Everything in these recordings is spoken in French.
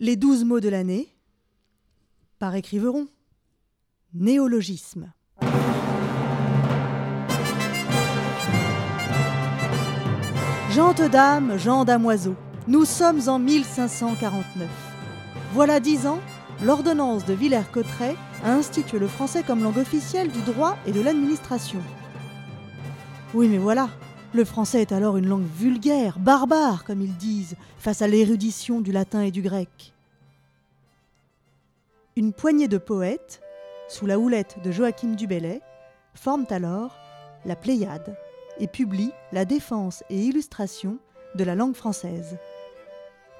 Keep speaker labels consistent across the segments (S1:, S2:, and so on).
S1: Les douze mots de l'année par écriveron. Néologisme. Gente dame, gens damoiseau, nous sommes en 1549. Voilà dix ans, l'ordonnance de Villers-Cotterêts a institué le français comme langue officielle du droit et de l'administration. Oui, mais voilà, le français est alors une langue vulgaire, barbare, comme ils disent, face à l'érudition du latin et du grec. Une poignée de poètes, sous la houlette de Joachim du Bellay, forment alors la Pléiade et publient la défense et illustration de la langue française.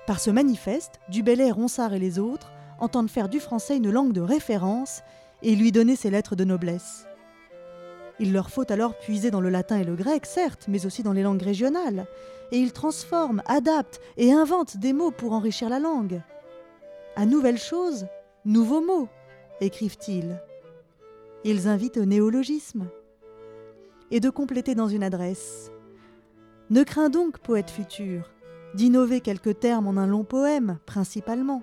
S1: Par ce manifeste, du Bellay, Ronsard et les autres entendent faire du français une langue de référence et lui donner ses lettres de noblesse. Il leur faut alors puiser dans le latin et le grec, certes, mais aussi dans les langues régionales, et ils transforment, adaptent et inventent des mots pour enrichir la langue. À nouvelles choses, nouveaux mots, écrivent-ils. Ils invitent au néologisme et de compléter dans une adresse. Ne crains donc, poète futur, d'innover quelques termes en un long poème, principalement,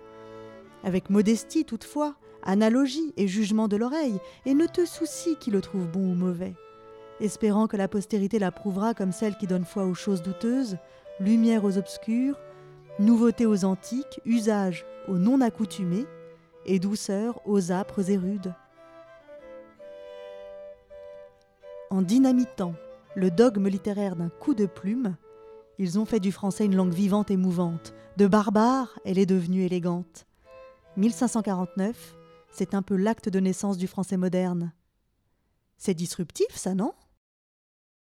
S1: avec modestie toutefois, analogie et jugement de l'oreille, et ne te soucie qui le trouve bon ou mauvais, espérant que la postérité l'approuvera comme celle qui donne foi aux choses douteuses, lumière aux obscurs, nouveauté aux antiques, usage aux non accoutumés, et douceur aux âpres et rudes. En dynamitant le dogme littéraire d'un coup de plume, ils ont fait du français une langue vivante et mouvante. De barbare, elle est devenue élégante. 1549, c'est un peu l'acte de naissance du français moderne. C'est disruptif, ça, non?